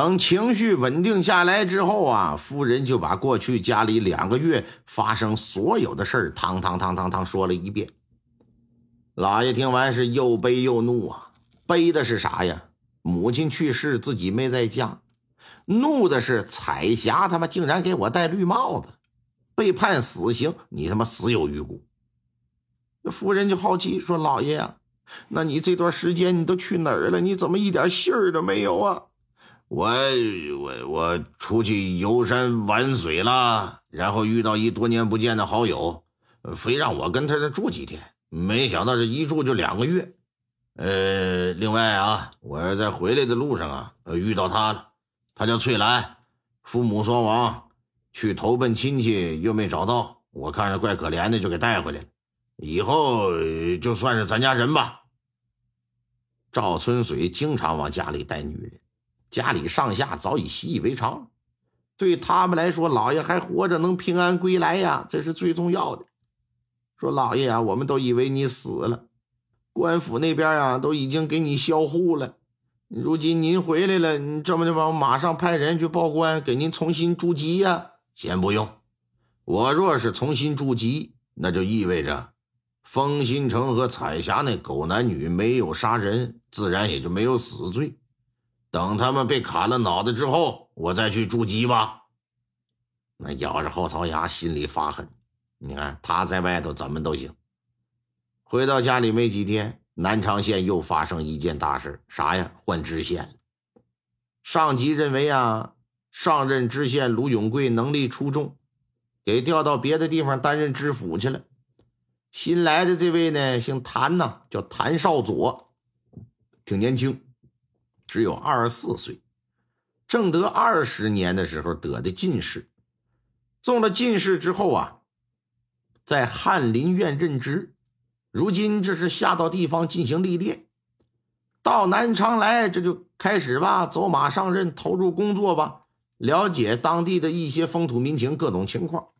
等情绪稳定下来之后啊，夫人就把过去家里两个月发生所有的事儿，汤汤汤汤汤说了一遍。老爷听完是又悲又怒啊，悲的是啥呀？母亲去世，自己没在家；怒的是彩霞他妈竟然给我戴绿帽子，被判死刑，你他妈死有余辜。这夫人就好奇说：“老爷呀，那你这段时间你都去哪儿了？你怎么一点信儿都没有啊？”我我我出去游山玩水了，然后遇到一多年不见的好友，非让我跟他这住几天，没想到这一住就两个月。呃，另外啊，我在回来的路上啊，遇到他了，他叫翠兰，父母双亡，去投奔亲戚又没找到，我看着怪可怜的，就给带回来了。以后就算是咱家人吧。赵春水经常往家里带女人。家里上下早已习以为常，对他们来说，老爷还活着，能平安归来呀，这是最重要的。说老爷啊，我们都以为你死了，官府那边啊都已经给你销户了。如今您回来了，你这么的吧，我马上派人去报官，给您重新筑籍呀。先不用，我若是重新筑籍，那就意味着风新城和彩霞那狗男女没有杀人，自然也就没有死罪。等他们被砍了脑袋之后，我再去筑基吧。那咬着后槽牙，心里发狠。你看他在外头怎么都行。回到家里没几天，南昌县又发生一件大事，啥呀？换知县。上级认为啊，上任知县卢永贵能力出众，给调到别的地方担任知府去了。新来的这位呢，姓谭呐，叫谭少佐，挺年轻。只有二十四岁，正德二十年的时候得的进士，中了进士之后啊，在翰林院任职，如今这是下到地方进行历练，到南昌来，这就开始吧，走马上任，投入工作吧，了解当地的一些风土民情、各种情况，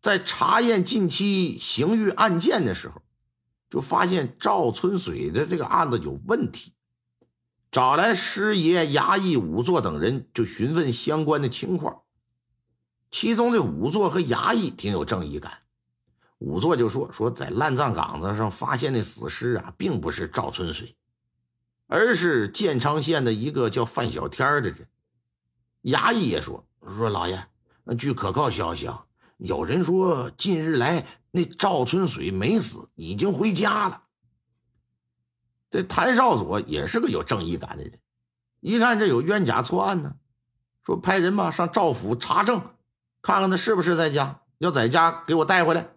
在查验近期刑狱案件的时候，就发现赵春水的这个案子有问题。找来师爷、衙役、仵作等人，就询问相关的情况。其中的仵作和衙役挺有正义感。仵作就说：“说在烂葬岗子上发现的死尸啊，并不是赵春水，而是建昌县的一个叫范小天的人。”衙役也说：“说老爷，据可靠消息啊，有人说近日来那赵春水没死，已经回家了。”这谭少佐也是个有正义感的人，一看这有冤假错案呢，说派人吧上赵府查证，看看他是不是在家，要在家给我带回来。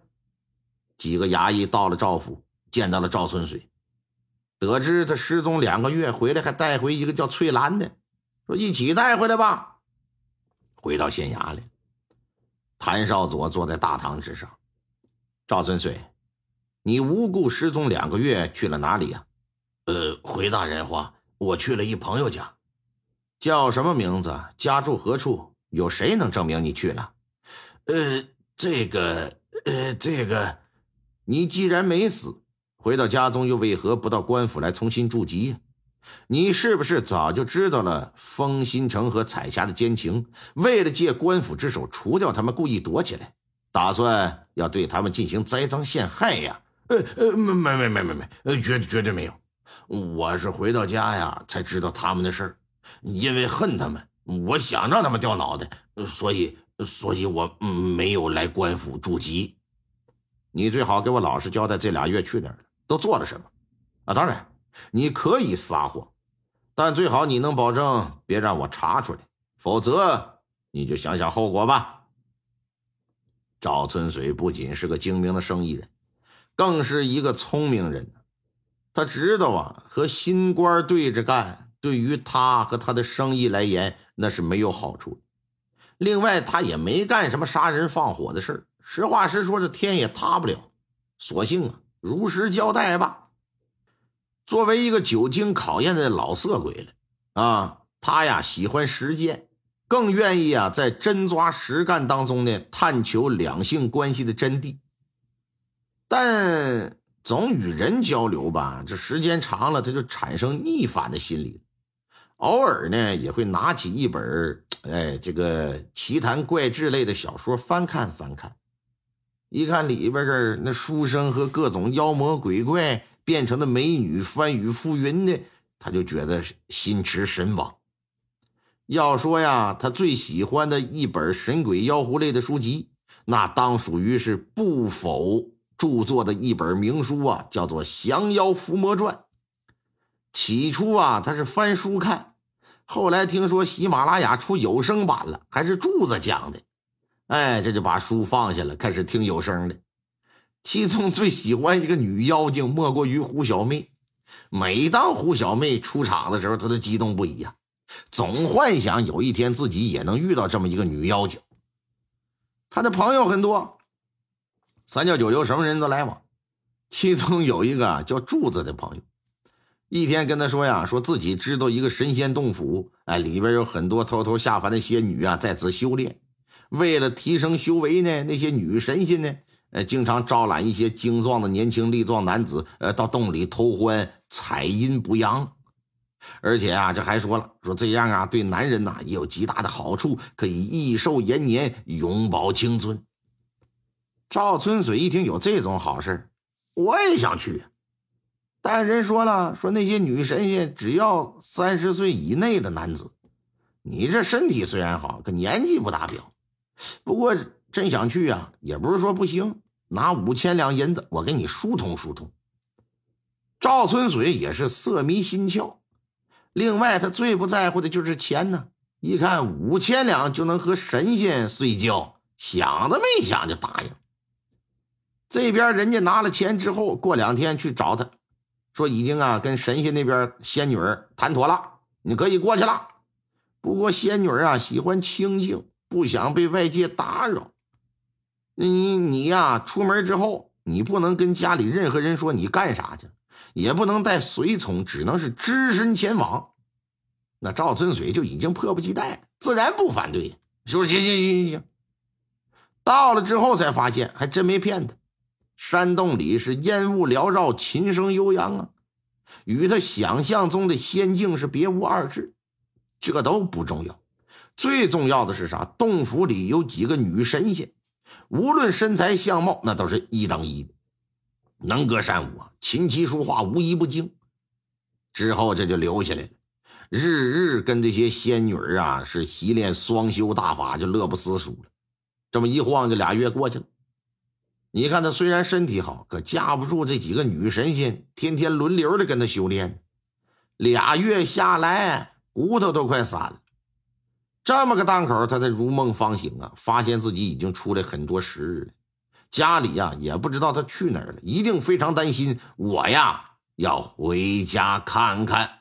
几个衙役到了赵府，见到了赵春水，得知他失踪两个月，回来还带回一个叫翠兰的，说一起带回来吧。回到县衙里，谭少佐坐在大堂之上，赵春水，你无故失踪两个月，去了哪里呀？呃，回大人话，我去了一朋友家，叫什么名字？家住何处？有谁能证明你去了？呃，这个，呃，这个，你既然没死，回到家中又为何不到官府来重新筑籍呀？你是不是早就知道了风新城和彩霞的奸情？为了借官府之手除掉他们，故意躲起来，打算要对他们进行栽赃陷害呀？呃呃，没没没没没没，绝绝对没有。我是回到家呀，才知道他们的事儿。因为恨他们，我想让他们掉脑袋，所以，所以我没有来官府驻籍。你最好给我老实交代，这俩月去哪儿了，都做了什么？啊，当然，你可以撒谎，但最好你能保证别让我查出来，否则你就想想后果吧。赵春水不仅是个精明的生意人，更是一个聪明人。他知道啊，和新官对着干，对于他和他的生意来言，那是没有好处。另外，他也没干什么杀人放火的事实话实说，这天也塌不了，索性啊，如实交代吧。作为一个久经考验的老色鬼了啊，他呀喜欢实践，更愿意啊在真抓实干当中呢探求两性关系的真谛。但总与人交流吧，这时间长了，他就产生逆反的心理。偶尔呢，也会拿起一本哎，这个奇谈怪志类的小说翻看翻看。一看里边这那书生和各种妖魔鬼怪变成的美女翻雨覆云的，他就觉得心驰神往。要说呀，他最喜欢的一本神鬼妖狐类的书籍，那当属于是不否著作的一本名书啊，叫做《降妖伏魔传》。起初啊，他是翻书看。后来听说喜马拉雅出有声版了，还是柱子讲的，哎，这就把书放下了，开始听有声的。其中最喜欢一个女妖精，莫过于胡小妹。每当胡小妹出场的时候，他都激动不已呀，总幻想有一天自己也能遇到这么一个女妖精。他的朋友很多，三教九流什么人都来往，其中有一个叫柱子的朋友。一天跟他说呀，说自己知道一个神仙洞府，哎，里边有很多偷偷下凡的仙女啊，在此修炼。为了提升修为呢，那些女神仙呢，呃，经常招揽一些精壮的年轻力壮男子，呃，到洞里偷欢，采阴补阳。而且啊，这还说了，说这样啊，对男人呐也有极大的好处，可以益寿延年，永葆青春。赵春水一听有这种好事我也想去。但人说了，说那些女神仙只要三十岁以内的男子，你这身体虽然好，可年纪不达标。不过真想去啊，也不是说不行，拿五千两银子，我给你疏通疏通。赵春水也是色迷心窍，另外他最不在乎的就是钱呢。一看五千两就能和神仙睡觉，想都没想就答应。这边人家拿了钱之后，过两天去找他。说已经啊，跟神仙那边仙女谈妥了，你可以过去了。不过仙女啊喜欢清静，不想被外界打扰。你你呀，出门之后你不能跟家里任何人说你干啥去，也不能带随从，只能是只身前往。那赵春水就已经迫不及待，自然不反对，说行行行行行。到了之后才发现，还真没骗他。山洞里是烟雾缭绕，琴声悠扬啊，与他想象中的仙境是别无二致。这都不重要，最重要的是啥？洞府里有几个女神仙，无论身材相貌，那都是一等一的，能歌善舞啊，琴棋书画无一不精。之后这就留下来了，日日跟这些仙女啊是习练双修大法，就乐不思蜀了。这么一晃，就俩月过去了。你看他虽然身体好，可架不住这几个女神仙天天轮流的跟他修炼，俩月下来骨头都快散了。这么个档口，他才如梦方醒啊，发现自己已经出来很多时日了。家里呀也不知道他去哪儿了，一定非常担心。我呀要回家看看。